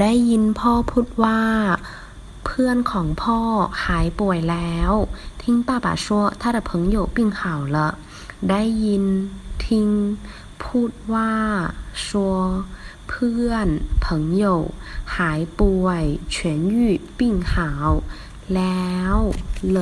ได้ยินพ่อพูดว่าเพื่อนของพ่อหายป่วยแล้ว听爸爸说他的朋友病ละได้ยินทิ้งพูดว่า说เพื่อนของพ่อหายป่วยเฉียนยู่ปิ痊愈病好แล้วเล